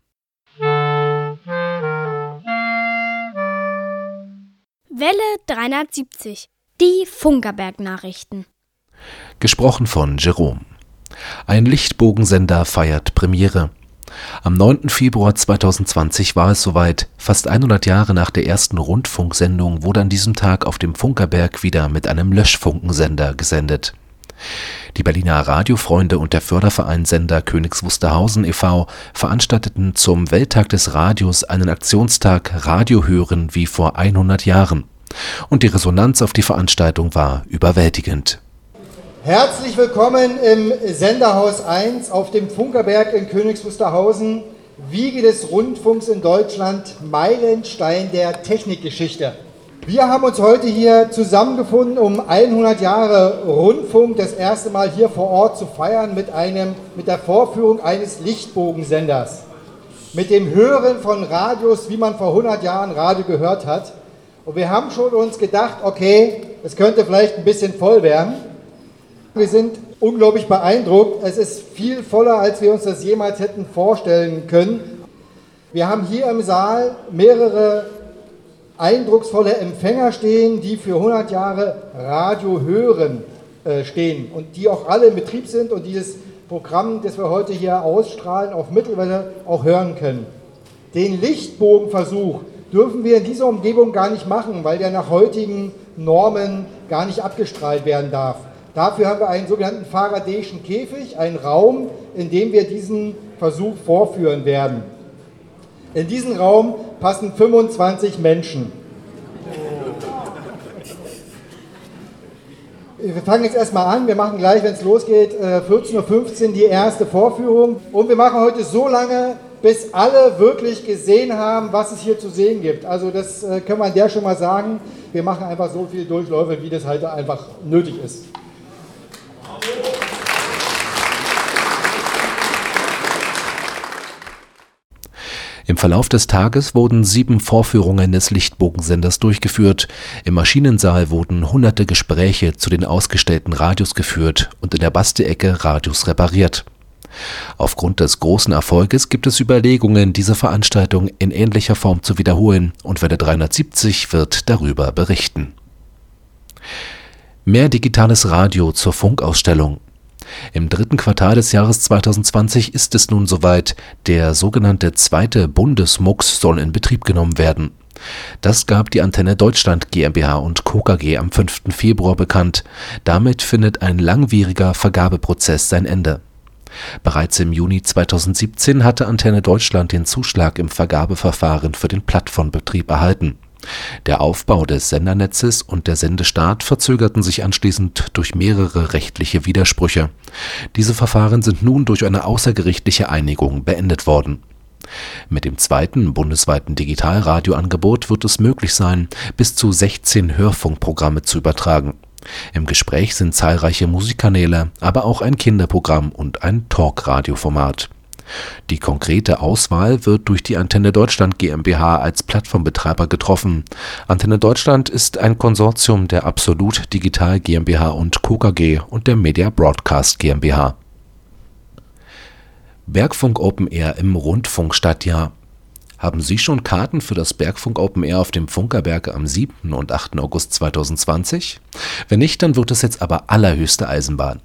Welle 370. Die Funkerberg-Nachrichten.
Gesprochen von Jerome. Ein Lichtbogensender feiert Premiere. Am 9. Februar 2020 war es soweit. Fast 100 Jahre nach der ersten Rundfunksendung wurde an diesem Tag auf dem Funkerberg wieder mit einem Löschfunkensender gesendet. Die Berliner Radiofreunde und der Förderverein Sender Königs Wusterhausen e.V. veranstalteten zum Welttag des Radios einen Aktionstag Radio hören wie vor 100 Jahren. Und die Resonanz auf die Veranstaltung war überwältigend.
Herzlich willkommen im Senderhaus 1 auf dem Funkerberg in Königs Wusterhausen, Wiege des Rundfunks in Deutschland, Meilenstein der Technikgeschichte. Wir haben uns heute hier zusammengefunden, um 100 Jahre Rundfunk das erste Mal hier vor Ort zu feiern mit, einem, mit der Vorführung eines Lichtbogensenders. Mit dem Hören von Radios, wie man vor 100 Jahren Radio gehört hat. Und wir haben schon uns gedacht, okay, es könnte vielleicht ein bisschen voll werden. Wir sind unglaublich beeindruckt. Es ist viel voller, als wir uns das jemals hätten vorstellen können. Wir haben hier im Saal mehrere eindrucksvolle Empfänger stehen, die für 100 Jahre Radio hören äh, stehen und die auch alle in Betrieb sind und dieses Programm, das wir heute hier ausstrahlen, auf Mittelwelle auch hören können. Den Lichtbogenversuch dürfen wir in dieser Umgebung gar nicht machen, weil der nach heutigen Normen gar nicht abgestrahlt werden darf. Dafür haben wir einen sogenannten Faradayschen Käfig, einen Raum, in dem wir diesen Versuch vorführen werden. In diesen Raum passen 25 Menschen. Wir fangen jetzt erstmal an. Wir machen gleich, wenn es losgeht, 14.15 Uhr die erste Vorführung. Und wir machen heute so lange, bis alle wirklich gesehen haben, was es hier zu sehen gibt. Also das äh, können wir an der schon mal sagen. Wir machen einfach so viele Durchläufe, wie das halt einfach nötig ist.
Im Verlauf des Tages wurden sieben Vorführungen des Lichtbogensenders durchgeführt. Im Maschinensaal wurden hunderte Gespräche zu den ausgestellten Radios geführt und in der Bastelecke Radios repariert. Aufgrund des großen Erfolges gibt es Überlegungen, diese Veranstaltung in ähnlicher Form zu wiederholen und Welle 370 wird darüber berichten. Mehr digitales Radio zur Funkausstellung. Im dritten Quartal des Jahres 2020 ist es nun soweit, der sogenannte zweite Bundesmux soll in Betrieb genommen werden. Das gab die Antenne Deutschland GmbH und Co. KG am 5. Februar bekannt. Damit findet ein langwieriger Vergabeprozess sein Ende. Bereits im Juni 2017 hatte Antenne Deutschland den Zuschlag im Vergabeverfahren für den Plattformbetrieb erhalten. Der Aufbau des Sendernetzes und der Sendestart verzögerten sich anschließend durch mehrere rechtliche Widersprüche. Diese Verfahren sind nun durch eine außergerichtliche Einigung beendet worden. Mit dem zweiten bundesweiten Digitalradioangebot wird es möglich sein, bis zu 16 Hörfunkprogramme zu übertragen. Im Gespräch sind zahlreiche Musikkanäle, aber auch ein Kinderprogramm und ein Talkradioformat. Die konkrete Auswahl wird durch die Antenne Deutschland GmbH als Plattformbetreiber getroffen. Antenne Deutschland ist ein Konsortium der Absolut Digital GmbH und Co. KG und der Media Broadcast GmbH. Bergfunk Open Air im Rundfunkstadtjahr haben Sie schon Karten für das Bergfunk Open Air auf dem Funkerberg am 7. und 8. August 2020? Wenn nicht, dann wird es jetzt aber allerhöchste Eisenbahn.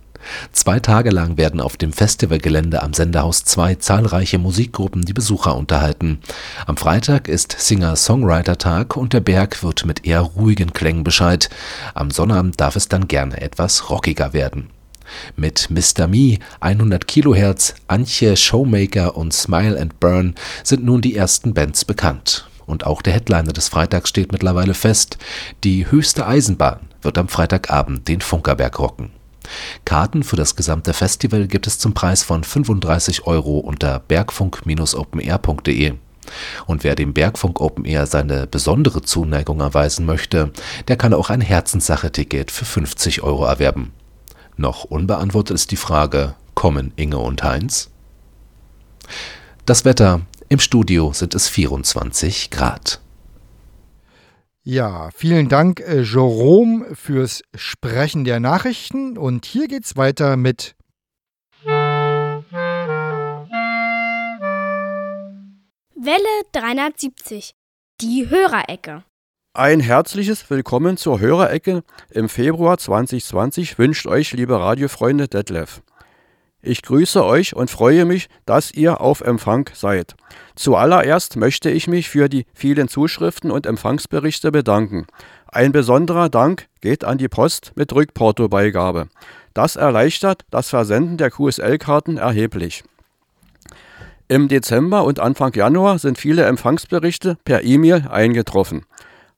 Zwei Tage lang werden auf dem Festivalgelände am Senderhaus 2 zahlreiche Musikgruppen die Besucher unterhalten. Am Freitag ist Singer-Songwriter-Tag und der Berg wird mit eher ruhigen Klängen Bescheid. Am Sonnabend darf es dann gerne etwas rockiger werden. Mit Mr. Me, 100 Kilohertz, Antje Showmaker und Smile and Burn sind nun die ersten Bands bekannt. Und auch der Headliner des Freitags steht mittlerweile fest. Die höchste Eisenbahn wird am Freitagabend den Funkerberg rocken. Karten für das gesamte Festival gibt es zum Preis von 35 Euro unter bergfunk-openair.de. Und wer dem Bergfunk Open Air seine besondere Zuneigung erweisen möchte, der kann auch ein Herzenssache-Ticket für 50 Euro erwerben. Noch unbeantwortet ist die Frage, kommen Inge und Heinz? Das Wetter. Im Studio sind es 24 Grad.
Ja, vielen Dank, äh, Jerome, fürs Sprechen der Nachrichten. Und hier geht's weiter mit
Welle 370. Die Hörerecke.
Ein herzliches Willkommen zur Hörerecke im Februar 2020 wünscht euch, liebe Radiofreunde, Detlef. Ich grüße euch und freue mich, dass ihr auf Empfang seid. Zuallererst möchte ich mich für die vielen Zuschriften und Empfangsberichte bedanken. Ein besonderer Dank geht an die Post mit Rückportobeigabe. Das erleichtert das Versenden der QSL-Karten erheblich. Im Dezember und Anfang Januar sind viele Empfangsberichte per E-Mail eingetroffen.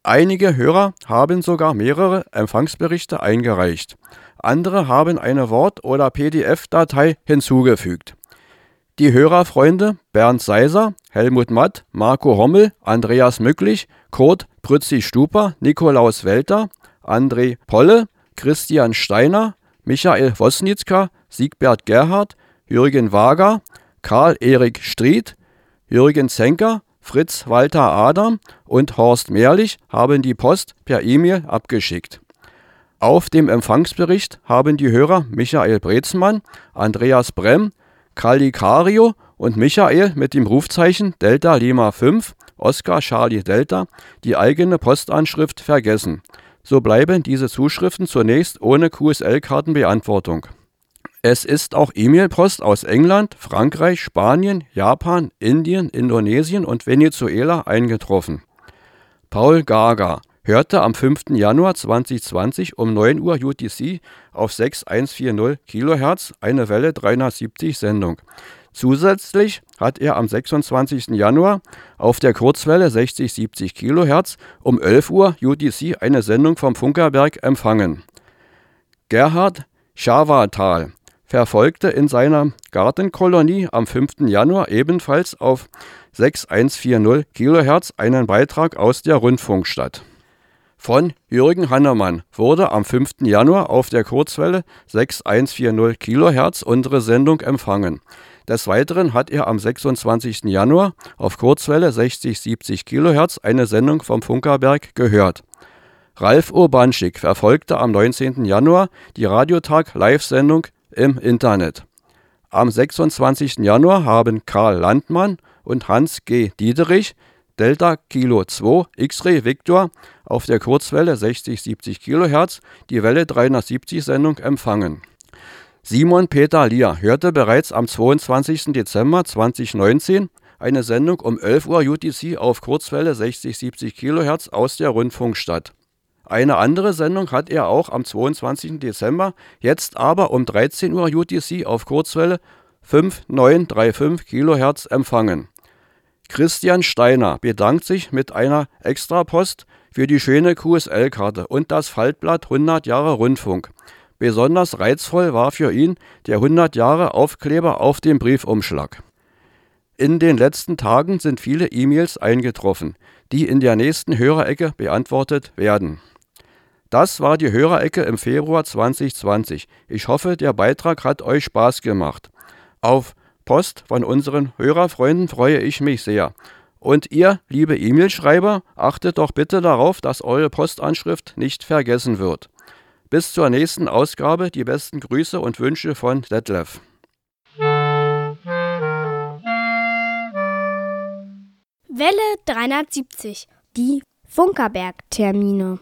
Einige Hörer haben sogar mehrere Empfangsberichte eingereicht. Andere haben eine Wort- oder PDF-Datei hinzugefügt. Die Hörerfreunde Bernd Seiser, Helmut Matt, Marco Hommel, Andreas Mücklich, Kurt Prützi-Stuper, Nikolaus Welter, André Polle, Christian Steiner, Michael Wosnitzka, Siegbert Gerhard, Jürgen Wager, Karl-Erik Stried, Jürgen Zenker, Fritz Walter Adam und Horst Mehrlich haben die Post per E-Mail abgeschickt. Auf dem Empfangsbericht haben die Hörer Michael Brezmann, Andreas Brem, Kali Kario und Michael mit dem Rufzeichen Delta Lima 5 Oscar Charlie Delta die eigene Postanschrift vergessen. So bleiben diese Zuschriften zunächst ohne QSL-Kartenbeantwortung. Es ist auch E-Mail-Post aus England, Frankreich, Spanien, Japan, Indien, Indonesien und Venezuela eingetroffen. Paul Gaga hörte am 5. Januar 2020 um 9 Uhr UTC auf 6140 kHz eine Welle 370 Sendung. Zusätzlich hat er am 26. Januar auf der Kurzwelle 60-70 kHz um 11 Uhr UTC eine Sendung vom Funkerberg empfangen. Gerhard Schawatal verfolgte in seiner Gartenkolonie am 5. Januar ebenfalls auf 6140 kHz einen Beitrag aus der Rundfunkstadt. Von Jürgen Hannemann wurde am 5. Januar auf der Kurzwelle 6140 kHz unsere Sendung empfangen. Des Weiteren hat er am 26. Januar auf Kurzwelle 60-70 kHz eine Sendung vom Funkerberg gehört. Ralf Urbanschik verfolgte am 19. Januar die Radiotag-Live-Sendung im Internet. Am 26. Januar haben Karl Landmann und Hans G. Diederich Delta Kilo 2 X-Ray Victor auf der Kurzwelle 60-70 kHz die Welle 370 Sendung empfangen. Simon Peter Lier hörte bereits am 22. Dezember 2019 eine Sendung um 11 Uhr UTC auf Kurzwelle 60-70 kHz aus der Rundfunkstadt. Eine andere Sendung hat er auch am 22. Dezember, jetzt aber um 13 Uhr UTC auf Kurzwelle 5935 kHz empfangen. Christian Steiner bedankt sich mit einer Extrapost für die schöne QSL-Karte und das Faltblatt 100 Jahre Rundfunk. Besonders reizvoll war für ihn der 100 Jahre Aufkleber auf dem Briefumschlag. In den letzten Tagen sind viele E-Mails eingetroffen, die in der nächsten Hörerecke beantwortet werden. Das war die Hörerecke im Februar 2020. Ich hoffe, der Beitrag hat euch Spaß gemacht. Auf Post von unseren Hörerfreunden freue ich mich sehr. Und ihr, liebe E-Mail-Schreiber, achtet doch bitte darauf, dass eure Postanschrift nicht vergessen wird. Bis zur nächsten Ausgabe die besten Grüße und Wünsche von Detlef.
Welle 370, die Funkerberg-Termine.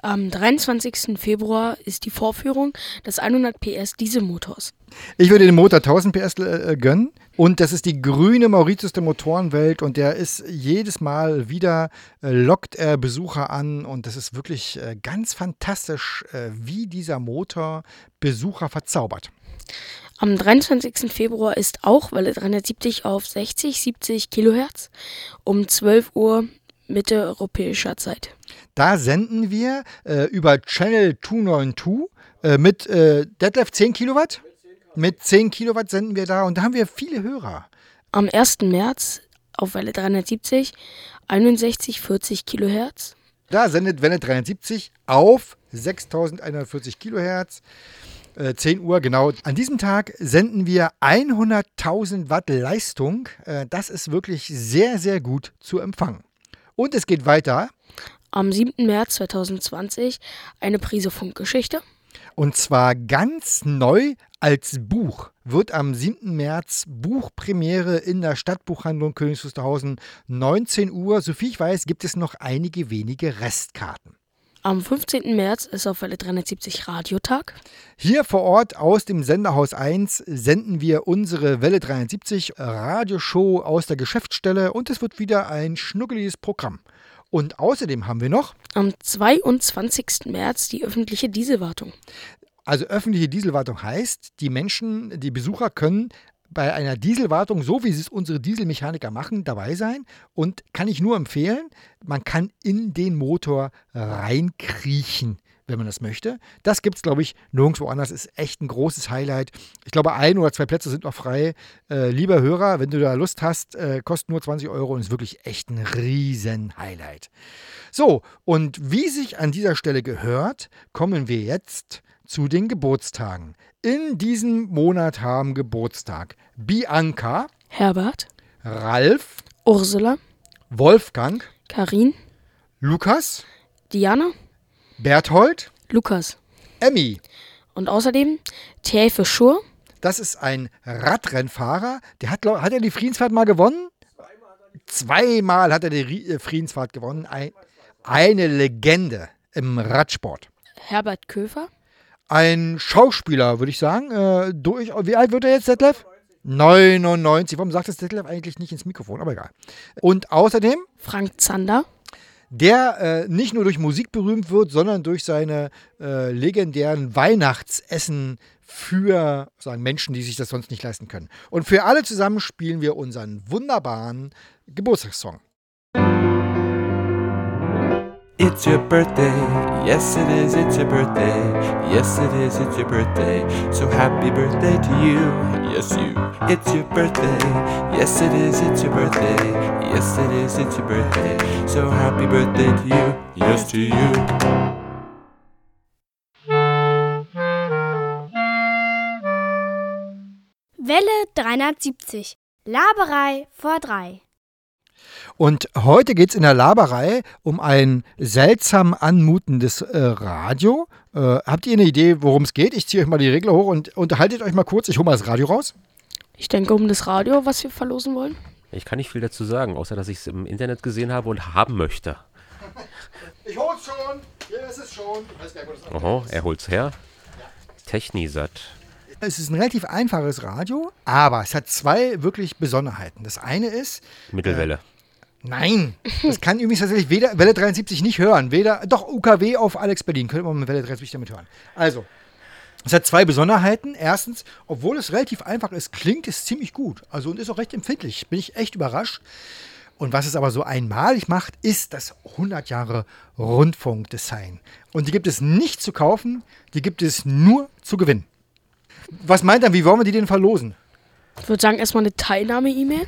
Am 23. Februar ist die Vorführung des 100 PS Dieselmotors.
Ich würde den Motor 1000 PS äh, gönnen. Und das ist die grüne Mauritius der Motorenwelt. Und der ist jedes Mal wieder, äh, lockt er Besucher an. Und das ist wirklich äh, ganz fantastisch, äh, wie dieser Motor Besucher verzaubert.
Am 23. Februar ist auch Welle 370 auf 60, 70 Kilohertz um 12 Uhr Mitte europäischer Zeit.
Da senden wir äh, über Channel 292 äh, mit äh, Detlef 10 Kilowatt. Mit 10 Kilowatt senden wir da und da haben wir viele Hörer.
Am 1. März auf Welle 370 61, 40 Kilohertz.
Da sendet Welle 370 auf 6140 Kilohertz. 10 Uhr, genau. An diesem Tag senden wir 100.000 Watt Leistung. Äh, das ist wirklich sehr, sehr gut zu empfangen. Und es geht weiter.
Am 7. März 2020 eine Prise Funkgeschichte.
Und zwar ganz neu als Buch wird am 7. März Buchpremiere in der Stadtbuchhandlung Königs Wusterhausen 19 Uhr. Soviel ich weiß, gibt es noch einige wenige Restkarten.
Am 15. März ist auf Welle 370 Radiotag.
Hier vor Ort aus dem Senderhaus 1 senden wir unsere Welle 370 Radioshow aus der Geschäftsstelle und es wird wieder ein schnuckeliges Programm. Und außerdem haben wir noch
am 22. März die öffentliche Dieselwartung.
Also öffentliche Dieselwartung heißt, die Menschen, die Besucher können bei einer Dieselwartung, so wie es unsere Dieselmechaniker machen, dabei sein. Und kann ich nur empfehlen, man kann in den Motor reinkriechen, wenn man das möchte. Das gibt es, glaube ich, nirgendwo anders. Ist echt ein großes Highlight. Ich glaube, ein oder zwei Plätze sind noch frei. Äh, lieber Hörer, wenn du da Lust hast, äh, kostet nur 20 Euro und ist wirklich echt ein riesen Highlight. So, und wie sich an dieser Stelle gehört, kommen wir jetzt zu den Geburtstagen. In diesem Monat haben Geburtstag Bianca,
Herbert,
Ralf,
Ursula,
Wolfgang,
Karin,
Lukas,
Diana,
Berthold,
Lukas,
Emmy.
Und außerdem Täfe Schur.
Das ist ein Radrennfahrer. Der hat, hat er die Friedensfahrt mal gewonnen? Zweimal hat er die äh, Friedensfahrt gewonnen. Ein, eine Legende im Radsport.
Herbert Köfer.
Ein Schauspieler, würde ich sagen. Äh, durch, wie alt wird er jetzt, Detlef? 99. Warum sagt das Detlef eigentlich nicht ins Mikrofon? Aber egal. Und außerdem
Frank Zander.
der äh, nicht nur durch Musik berühmt wird, sondern durch seine äh, legendären Weihnachtsessen für sagen, Menschen, die sich das sonst nicht leisten können. Und für alle zusammen spielen wir unseren wunderbaren Geburtstagssong.
It's your birthday, yes it is, it's your birthday, yes it is, it's your birthday, so happy birthday to you, yes you. It's your birthday, yes it is, it's your birthday, yes it is, it's your birthday, so happy birthday to you, yes to you.
Welle 370. Laberei vor drei.
Und heute geht es in der Laberei um ein seltsam anmutendes äh, Radio. Äh, habt ihr eine Idee, worum es geht? Ich ziehe euch mal die Regler hoch und unterhaltet euch mal kurz. Ich hole mal das Radio raus.
Ich denke um das Radio, was wir verlosen wollen.
Ich kann nicht viel dazu sagen, außer dass ich es im Internet gesehen habe und haben möchte.
Ich hol's schon. Hier ist es schon. Ich weiß gar nicht, wo das
Oho, er holt's her. Technisat.
Es ist ein relativ einfaches Radio, aber es hat zwei wirklich Besonderheiten. Das eine ist,
Mittelwelle.
Nein, das kann übrigens tatsächlich weder Welle 73 nicht hören. Weder, doch UKW auf Alex Berlin könnte man mit Welle 73 damit hören. Also, es hat zwei Besonderheiten. Erstens, obwohl es relativ einfach ist, klingt es ziemlich gut. Also und ist auch recht empfindlich. Bin ich echt überrascht. Und was es aber so einmalig macht, ist das 100 Jahre Rundfunkdesign. Und die gibt es nicht zu kaufen, die gibt es nur zu gewinnen. Was meint er, wie wollen wir die denn verlosen?
Ich würde sagen, erstmal eine Teilnahme-E-Mail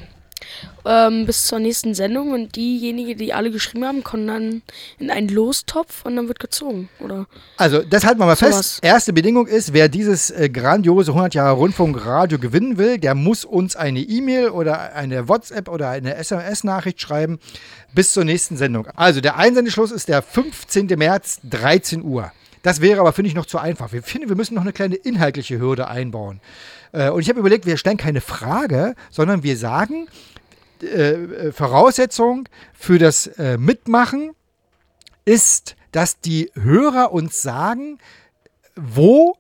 ähm, bis zur nächsten Sendung und diejenigen, die alle geschrieben haben, kommen dann in einen Lostopf und dann wird gezogen, oder?
Also, das halten wir mal
Sowas.
fest. Erste Bedingung ist, wer dieses äh, grandiose 100 Jahre Rundfunkradio gewinnen will, der muss uns eine E-Mail oder eine WhatsApp oder eine SMS-Nachricht schreiben bis zur nächsten Sendung. Also, der Einsendeschluss ist der 15. März, 13 Uhr. Das wäre aber, finde ich, noch zu einfach. Wir finden, wir müssen noch eine kleine inhaltliche Hürde einbauen. Äh, und ich habe überlegt, wir stellen keine Frage, sondern wir sagen, äh, äh, Voraussetzung für das äh, Mitmachen ist, dass die Hörer uns sagen, wo,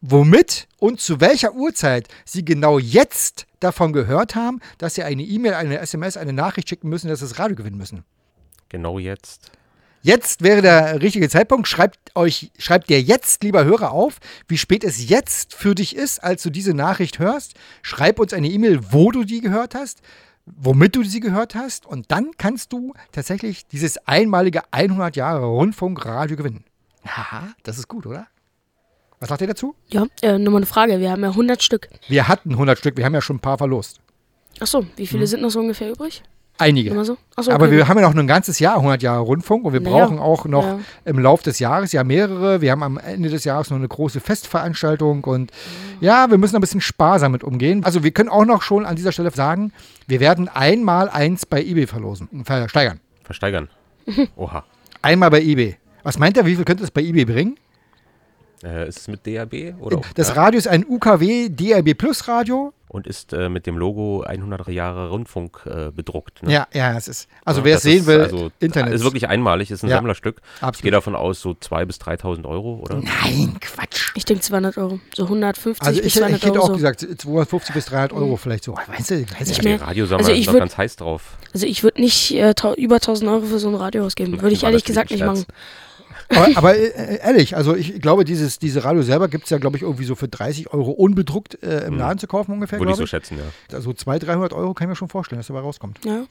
womit und zu welcher Uhrzeit sie genau jetzt davon gehört haben, dass sie eine E-Mail, eine SMS, eine Nachricht schicken müssen, dass sie das Radio gewinnen müssen.
Genau jetzt.
Jetzt wäre der richtige Zeitpunkt. Schreibt euch, schreibt dir jetzt, lieber Hörer, auf, wie spät es jetzt für dich ist, als du diese Nachricht hörst. Schreib uns eine E-Mail, wo du die gehört hast, womit du sie gehört hast. Und dann kannst du tatsächlich dieses einmalige 100 Jahre Rundfunkradio gewinnen. Haha, das ist gut, oder? Was sagt ihr dazu?
Ja, äh, nur mal eine Frage. Wir haben ja 100 Stück.
Wir hatten 100 Stück, wir haben ja schon ein paar verlost.
Achso, wie viele
Mhm.
sind noch so ungefähr übrig?
Einige.
Immer so? Ach so,
Aber
okay,
wir haben ja noch ein ganzes Jahr 100 Jahre Rundfunk und wir
Naja,
brauchen auch noch
ja.
im Lauf des Jahres ja mehrere. Wir haben am Ende des Jahres noch eine große Festveranstaltung und ja, wir müssen ein bisschen sparsam mit umgehen. Also wir können auch noch schon an dieser Stelle sagen, wir werden einmal eins bei eBay verlosen, versteigern.
Versteigern. Oha.
Einmal bei eBay. Was meint er, wie viel könnte es bei eBay bringen?
Äh, ist es mit DAB? Oder auch-
Das
ja?
Radio ist ein UKW DRB Plus Radio.
Und ist äh, mit dem Logo 100 Jahre Rundfunk äh, bedruckt. Ne?
Ja, ja, es ist. Also
Ja,
wer es sehen
ist
will,
also,
Internet.
Ist wirklich einmalig, ist ein
Ja,
Sammlerstück. Ich
absolut.
gehe davon aus, so 2.000 bis 3.000 Euro, oder?
Nein, Quatsch.
Ich denke 200 Euro. So 150
Also
bis
ich,
200
ich hätte
Euro.
auch
so.
gesagt 250 bis 300 Euro vielleicht so. Weißt du, weißt
Nicht
du,
mehr.
Die Radiosammler
Also ich würd-
ganz heiß drauf.
Also ich würde nicht äh, über 1000 Euro für so ein Radio ausgeben. Würde ich ehrlich gesagt nicht
Scherz.
machen.
Aber, aber äh, ehrlich, also ich glaube, dieses diese Radio selber gibt es ja, glaube ich, irgendwie so für 30 Euro unbedruckt äh, im
Hm.
Laden zu kaufen ungefähr,
Würde ich so schätzen, ja.
Also 200, 300 Euro kann ich mir schon vorstellen, dass dabei rauskommt.
Ja.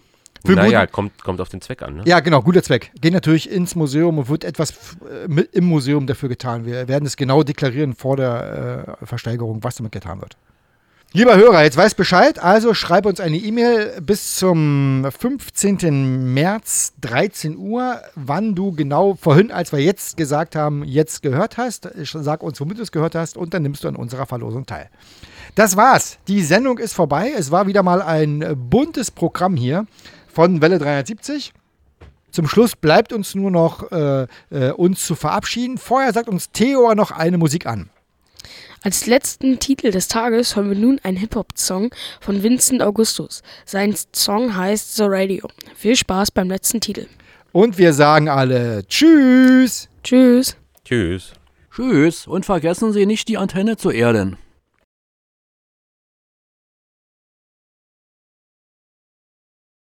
Für
naja, kommt, kommt auf den Zweck an, ne?
Ja, genau, guter Zweck. Geht natürlich ins Museum und wird etwas äh, mit im Museum dafür getan. Wir werden es genau deklarieren vor der äh, Versteigerung, was damit getan wird. Lieber Hörer, jetzt weißt Bescheid, also schreib uns eine E-Mail bis zum 15. März, 13 Uhr, wann du genau vorhin, als wir jetzt gesagt haben, jetzt gehört hast. Sag uns, womit du es gehört hast und dann nimmst du an unserer Verlosung teil. Das war's. Die Sendung ist vorbei. Es war wieder mal ein buntes Programm hier von Welle 370. Zum Schluss bleibt uns nur noch äh, äh, uns zu verabschieden. Vorher sagt uns Theo noch eine Musik an.
Als letzten Titel des Tages hören wir nun einen Hip-Hop-Song von Vincent Augustus. Sein Song heißt The Radio. Viel Spaß beim letzten Titel.
Und wir sagen alle Tschüss.
Tschüss.
Tschüss.
Tschüss und vergessen Sie nicht die Antenne zu erden.